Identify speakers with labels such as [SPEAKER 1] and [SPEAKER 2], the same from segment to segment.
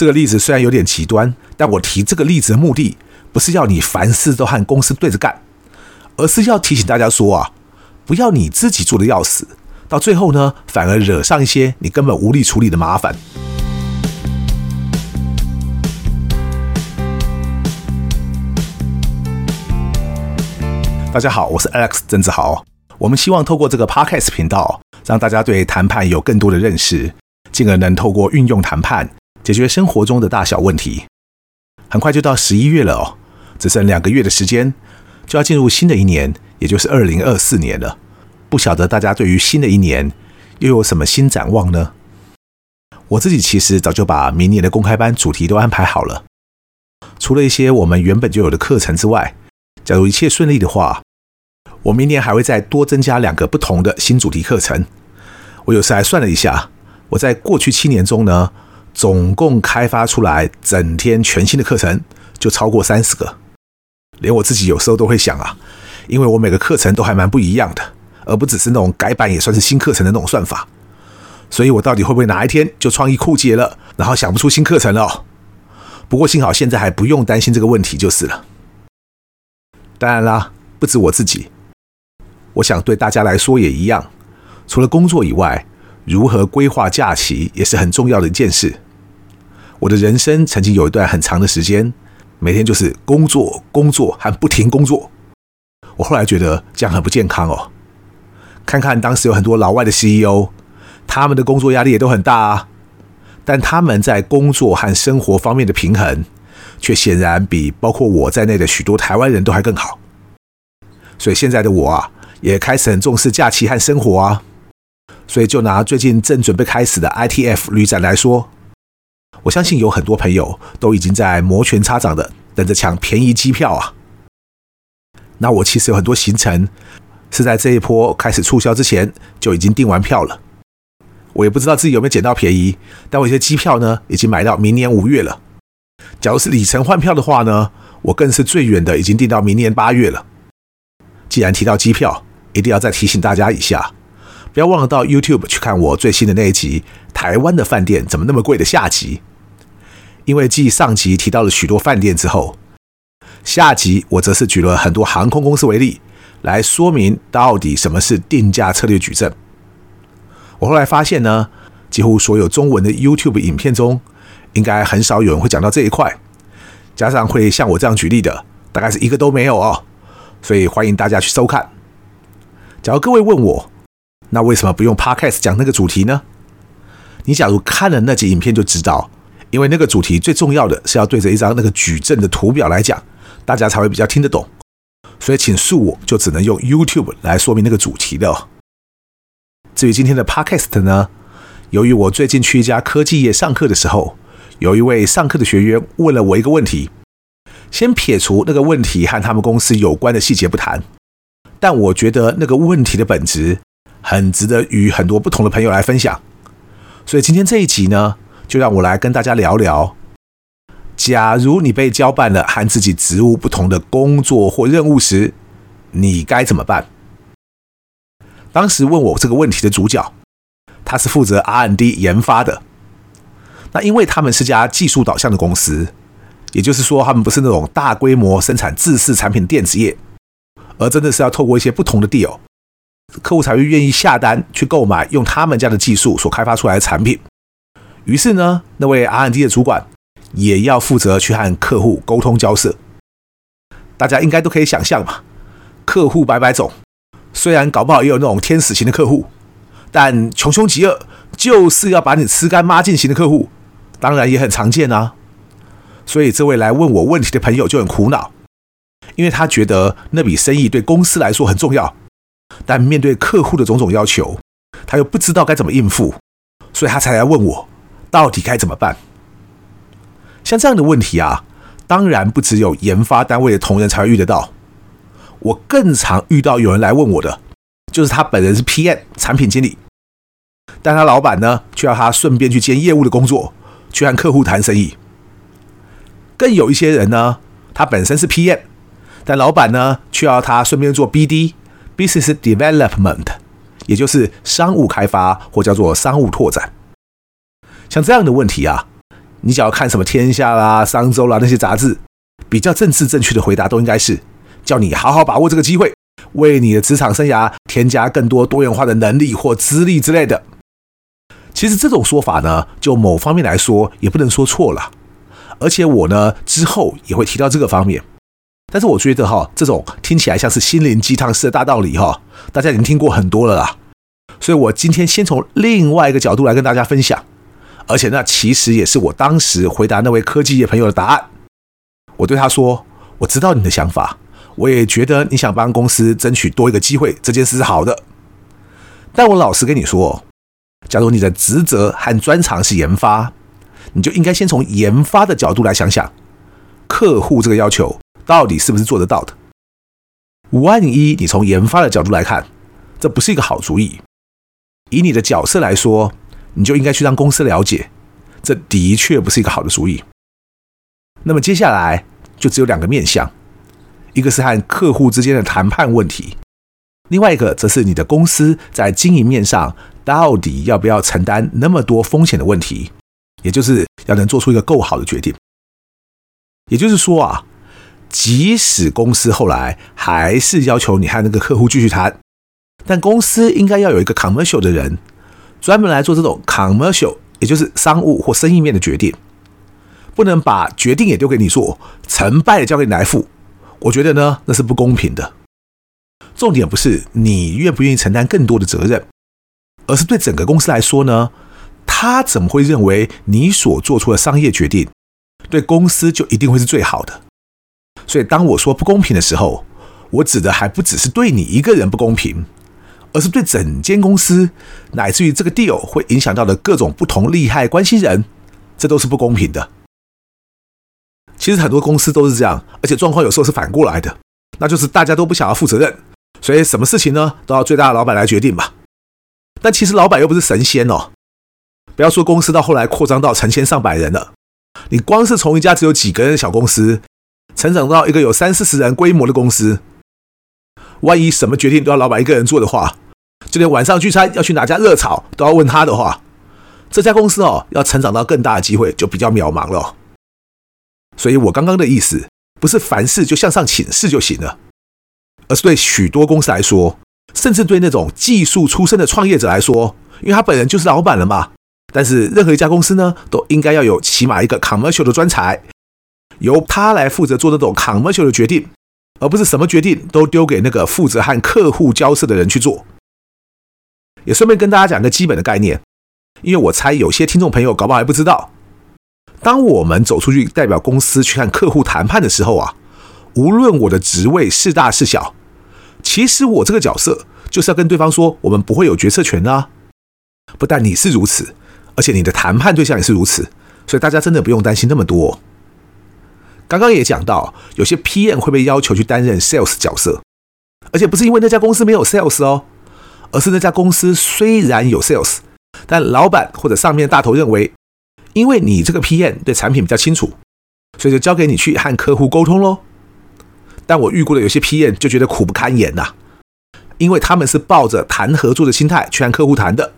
[SPEAKER 1] 这个例子虽然有点极端，但我提这个例子的目的，不是要你凡事都和公司对着干，而是要提醒大家说啊，不要你自己做的要死，到最后呢，反而惹上一些你根本无力处理的麻烦。大家好，我是 Alex 郑志豪。我们希望透过这个 Podcast 频道，让大家对谈判有更多的认识，进而能透过运用谈判解决生活中的大小问题。很快就到十一月了哦，只剩两个月的时间，就要进入新的一年，也就是二零二四年了。不晓得大家对于新的一年又有什么新展望呢？我自己其实早就把明年的公开班主题都安排好了，除了一些我们原本就有的课程之外。假如一切顺利的话，我明年还会再多增加两个不同的新主题课程。我有时还算了一下，我在过去七年中呢，总共开发出来整天全新的课程就超过三十个。连我自己有时候都会想啊，因为我每个课程都还蛮不一样的，而不只是那种改版也算是新课程的那种算法。所以我到底会不会哪一天就创意枯竭了，然后想不出新课程了？不过幸好现在还不用担心这个问题就是了。当然啦，不止我自己，我想对大家来说也一样。除了工作以外，如何规划假期也是很重要的一件事。我的人生曾经有一段很长的时间，每天就是工作、工作和不停工作。我后来觉得这样很不健康哦。看看当时有很多老外的 CEO，他们的工作压力也都很大啊，但他们在工作和生活方面的平衡，却显然比包括我在内的许多台湾人都还更好，所以现在的我啊，也开始很重视假期和生活啊。所以就拿最近正准备开始的 ITF 旅展来说，我相信有很多朋友都已经在摩拳擦掌的等着抢便宜机票啊。那我其实有很多行程是在这一波开始促销之前就已经订完票了，我也不知道自己有没有捡到便宜，但我一些机票呢已经买到明年五月了。假如是里程换票的话呢，我更是最远的，已经订到明年八月了。既然提到机票，一定要再提醒大家一下，不要忘了到 YouTube 去看我最新的那一集《台湾的饭店怎么那么贵》的下集。因为继上集提到了许多饭店之后，下集我则是举了很多航空公司为例，来说明到底什么是定价策略矩阵。我后来发现呢，几乎所有中文的 YouTube 影片中，应该很少有人会讲到这一块，加上会像我这样举例的，大概是一个都没有哦。所以欢迎大家去收看。假如各位问我，那为什么不用 Podcast 讲那个主题呢？你假如看了那集影片就知道，因为那个主题最重要的是要对着一张那个矩阵的图表来讲，大家才会比较听得懂。所以请恕我就只能用 YouTube 来说明那个主题的哦。至于今天的 Podcast 呢，由于我最近去一家科技业上课的时候。有一位上课的学员问了我一个问题，先撇除那个问题和他们公司有关的细节不谈，但我觉得那个问题的本质很值得与很多不同的朋友来分享。所以今天这一集呢，就让我来跟大家聊聊：假如你被交办了和自己职务不同的工作或任务时，你该怎么办？当时问我这个问题的主角，他是负责 R&D 研发的。那因为他们是家技术导向的公司，也就是说，他们不是那种大规模生产自式产品的电子业，而真的是要透过一些不同的 deal，客户才会愿意下单去购买用他们家的技术所开发出来的产品。于是呢，那位 R&D 的主管也要负责去和客户沟通交涉。大家应该都可以想象嘛，客户百百种，虽然搞不好也有那种天使型的客户，但穷凶极恶，就是要把你吃干抹净型的客户。当然也很常见啊，所以这位来问我问题的朋友就很苦恼，因为他觉得那笔生意对公司来说很重要，但面对客户的种种要求，他又不知道该怎么应付，所以他才来问我到底该怎么办。像这样的问题啊，当然不只有研发单位的同仁才会遇得到，我更常遇到有人来问我的，就是他本人是 PM 产品经理，但他老板呢却要他顺便去兼业务的工作。去和客户谈生意，更有一些人呢，他本身是 PM，但老板呢却要他顺便做 BD Business Development），也就是商务开发或叫做商务拓展。像这样的问题啊，你只要看什么天下啦、商周啦那些杂志，比较政治正确的回答都应该是叫你好好把握这个机会，为你的职场生涯添加更多多元化的能力或资历之类的。其实这种说法呢，就某方面来说也不能说错了。而且我呢之后也会提到这个方面。但是我觉得哈，这种听起来像是心灵鸡汤式的大道理哈，大家已经听过很多了啦。所以我今天先从另外一个角度来跟大家分享，而且那其实也是我当时回答那位科技业朋友的答案。我对他说：“我知道你的想法，我也觉得你想帮公司争取多一个机会，这件事是好的。但我老实跟你说，假如你的职责和专长是研发，你就应该先从研发的角度来想想，客户这个要求。”到底是不是做得到的？万一你从研发的角度来看，这不是一个好主意。以你的角色来说，你就应该去让公司了解，这的确不是一个好的主意。那么接下来就只有两个面向，一个是和客户之间的谈判问题，另外一个则是你的公司在经营面上到底要不要承担那么多风险的问题，也就是要能做出一个够好的决定。也就是说啊。即使公司后来还是要求你和那个客户继续谈，但公司应该要有一个 commercial 的人，专门来做这种 commercial，也就是商务或生意面的决定，不能把决定也丢给你做，成败也交给你来负。我觉得呢，那是不公平的。重点不是你愿不愿意承担更多的责任，而是对整个公司来说呢，他怎么会认为你所做出的商业决定，对公司就一定会是最好的？所以，当我说不公平的时候，我指的还不只是对你一个人不公平，而是对整间公司，乃至于这个 deal 会影响到的各种不同利害关系人，这都是不公平的。其实很多公司都是这样，而且状况有时候是反过来的，那就是大家都不想要负责任，所以什么事情呢，都要最大的老板来决定吧。但其实老板又不是神仙哦，不要说公司到后来扩张到成千上百人了，你光是从一家只有几个人的小公司，成长到一个有三四十人规模的公司，万一什么决定都要老板一个人做的话，就连晚上聚餐要去哪家热炒都要问他的话，这家公司哦，要成长到更大的机会就比较渺茫了。所以我刚刚的意思不是凡事就向上请示就行了，而是对许多公司来说，甚至对那种技术出身的创业者来说，因为他本人就是老板了嘛。但是任何一家公司呢，都应该要有起码一个 commercial 的专才。由他来负责做这种 commercial 的决定，而不是什么决定都丢给那个负责和客户交涉的人去做。也顺便跟大家讲个基本的概念，因为我猜有些听众朋友搞不好还不知道，当我们走出去代表公司去和客户谈判的时候啊，无论我的职位是大是小，其实我这个角色就是要跟对方说，我们不会有决策权啊。不但你是如此，而且你的谈判对象也是如此，所以大家真的不用担心那么多。刚刚也讲到，有些 PM 会被要求去担任 Sales 角色，而且不是因为那家公司没有 Sales 哦，而是那家公司虽然有 Sales，但老板或者上面大头认为，因为你这个 PM 对产品比较清楚，所以就交给你去和客户沟通喽。但我遇过的有些 PM 就觉得苦不堪言呐，因为他们是抱着谈合作的心态去和客户谈的，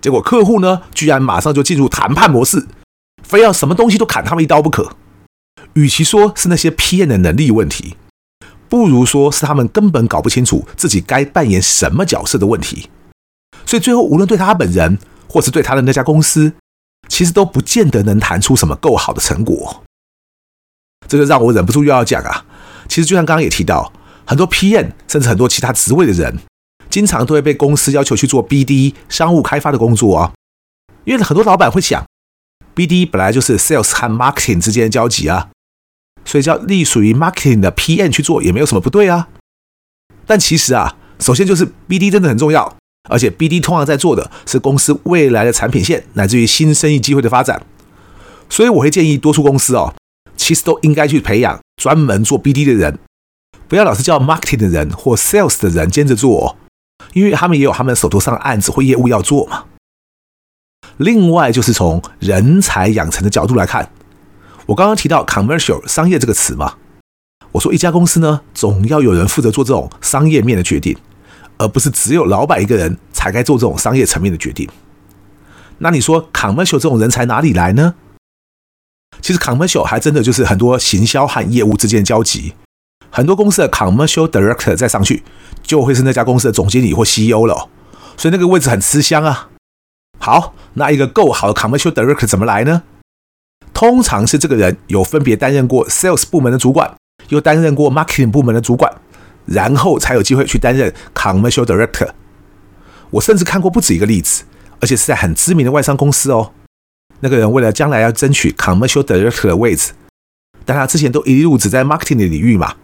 [SPEAKER 1] 结果客户呢，居然马上就进入谈判模式，非要什么东西都砍他们一刀不可。与其说是那些 PM 的能力问题，不如说是他们根本搞不清楚自己该扮演什么角色的问题。所以最后，无论对他本人，或是对他的那家公司，其实都不见得能谈出什么够好的成果。这就让我忍不住又要讲啊，其实就像刚刚也提到，很多 PM 甚至很多其他职位的人，经常都会被公司要求去做 BD 商务开发的工作啊，因为很多老板会想，BD 本来就是 Sales 和 Marketing 之间的交集啊。所以叫隶属于 marketing 的 PM 去做也没有什么不对啊，但其实啊，首先就是 BD 真的很重要，而且 BD 通常在做的是公司未来的产品线乃至于新生意机会的发展，所以我会建议多数公司哦，其实都应该去培养专门做 BD 的人，不要老是叫 marketing 的人或 sales 的人兼着做哦，因为他们也有他们手头上的案子或业务要做嘛。另外就是从人才养成的角度来看。我刚刚提到 commercial 商业这个词嘛，我说一家公司呢，总要有人负责做这种商业面的决定，而不是只有老板一个人才该做这种商业层面的决定。那你说 commercial 这种人才哪里来呢？其实 commercial 还真的就是很多行销和业务之间的交集。很多公司的 commercial director 再上去，就会是那家公司的总经理或 CEO 了。所以那个位置很吃香啊。好，那一个够好的 commercial director 怎么来呢？通常是这个人有分别担任过 sales 部门的主管，又担任过 marketing 部门的主管，然后才有机会去担任 commercial director。我甚至看过不止一个例子，而且是在很知名的外商公司哦。那个人为了将来要争取 commercial director 的位置，但他之前都一路只在 marketing 的领域嘛，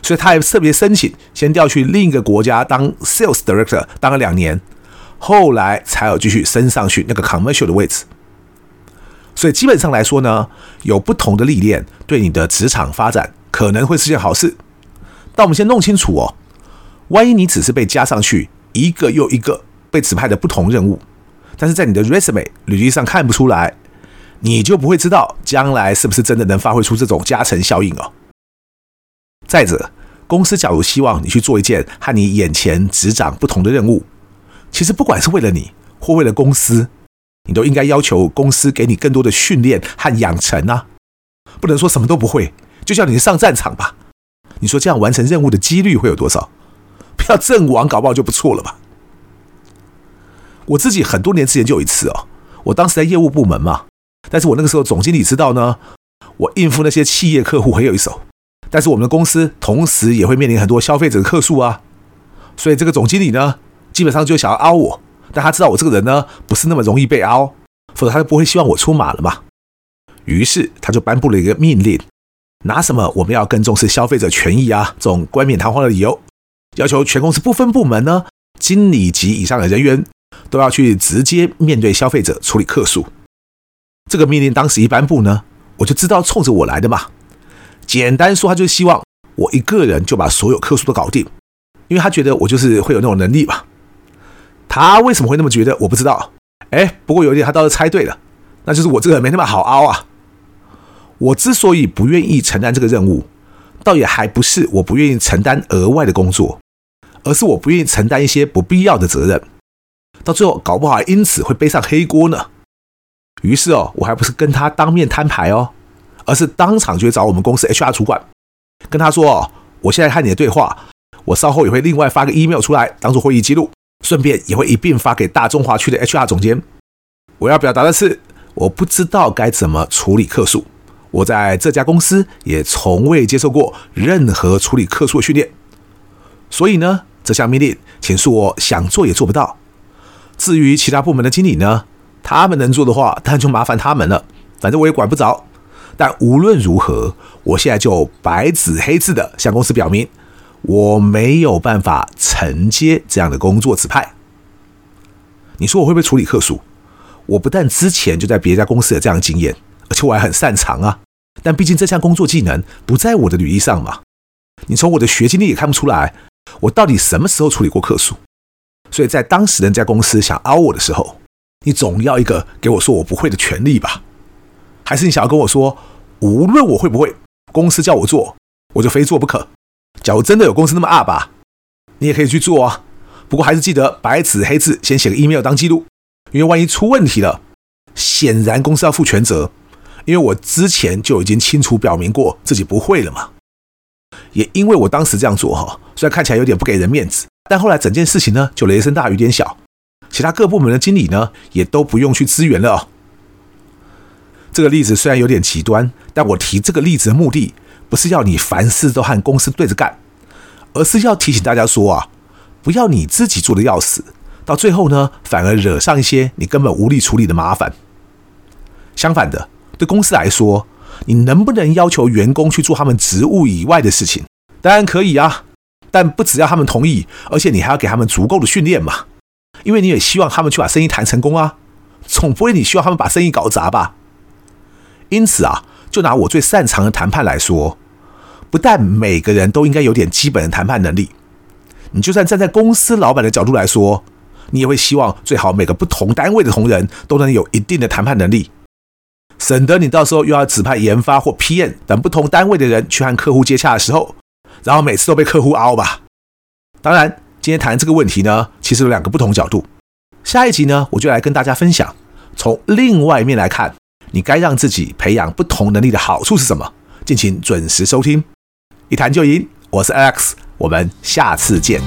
[SPEAKER 1] 所以他还特别申请先调去另一个国家当 sales director，当了两年，后来才有继续升上去那个 commercial 的位置。所以基本上来说呢，有不同的历练，对你的职场发展可能会是件好事。但我们先弄清楚哦，万一你只是被加上去一个又一个被指派的不同任务，但是在你的 resume 履历上看不出来，你就不会知道将来是不是真的能发挥出这种加成效应哦。再者，公司假如希望你去做一件和你眼前职掌不同的任务，其实不管是为了你或为了公司。你都应该要求公司给你更多的训练和养成啊，不能说什么都不会，就叫你上战场吧。你说这样完成任务的几率会有多少？不要阵亡，搞不好就不错了吧。我自己很多年之前就有一次哦，我当时在业务部门嘛，但是我那个时候总经理知道呢，我应付那些企业客户很有一手，但是我们的公司同时也会面临很多消费者的客诉啊，所以这个总经理呢，基本上就想要凹我。但他知道我这个人呢，不是那么容易被凹，否则他就不会希望我出马了嘛。于是他就颁布了一个命令，拿什么我们要更重视消费者权益啊这种冠冕堂皇的理由，要求全公司不分部门呢，经理级以上的人员都要去直接面对消费者处理客诉。这个命令当时一颁布呢，我就知道冲着我来的嘛。简单说，他就希望我一个人就把所有客诉都搞定，因为他觉得我就是会有那种能力嘛。他为什么会那么觉得？我不知道。哎，不过有一点他倒是猜对了，那就是我这个人没那么好凹啊。我之所以不愿意承担这个任务，倒也还不是我不愿意承担额外的工作，而是我不愿意承担一些不必要的责任，到最后搞不好因此会背上黑锅呢。于是哦，我还不是跟他当面摊牌哦，而是当场就找我们公司 HR 主管，跟他说：“哦，我现在和你的对话，我稍后也会另外发个 email 出来，当做会议记录。”顺便也会一并发给大中华区的 HR 总监。我要表达的是，我不知道该怎么处理客诉。我在这家公司也从未接受过任何处理客诉的训练，所以呢，这项命令，请恕我想做也做不到。至于其他部门的经理呢，他们能做的话，当然就麻烦他们了。反正我也管不着。但无论如何，我现在就白纸黑字的向公司表明。我没有办法承接这样的工作指派。你说我会不会处理客诉？我不但之前就在别家公司有这样的经验，而且我还很擅长啊。但毕竟这项工作技能不在我的履历上嘛。你从我的学经历也看不出来，我到底什么时候处理过客诉？所以在当时人家公司想凹我的时候，你总要一个给我说我不会的权利吧？还是你想要跟我说，无论我会不会，公司叫我做，我就非做不可？假如真的有公司那么二吧，你也可以去做啊。不过还是记得白纸黑字先写个 email 当记录，因为万一出问题了，显然公司要负全责。因为我之前就已经清楚表明过自己不会了嘛。也因为我当时这样做哈，虽然看起来有点不给人面子，但后来整件事情呢就雷声大雨点小，其他各部门的经理呢也都不用去支援了。这个例子虽然有点极端，但我提这个例子的目的。不是要你凡事都和公司对着干，而是要提醒大家说啊，不要你自己做的要死，到最后呢，反而惹上一些你根本无力处理的麻烦。相反的，对公司来说，你能不能要求员工去做他们职务以外的事情？当然可以啊，但不只要他们同意，而且你还要给他们足够的训练嘛，因为你也希望他们去把生意谈成功啊，总不会你希望他们把生意搞砸吧？因此啊。就拿我最擅长的谈判来说，不但每个人都应该有点基本的谈判能力，你就算站在公司老板的角度来说，你也会希望最好每个不同单位的同仁都能有一定的谈判能力，省得你到时候又要指派研发或 PM 等不同单位的人去和客户接洽的时候，然后每次都被客户凹吧。当然，今天谈这个问题呢，其实有两个不同角度。下一集呢，我就来跟大家分享，从另外一面来看。你该让自己培养不同能力的好处是什么？敬请准时收听，一谈就赢。我是 Alex，我们下次见。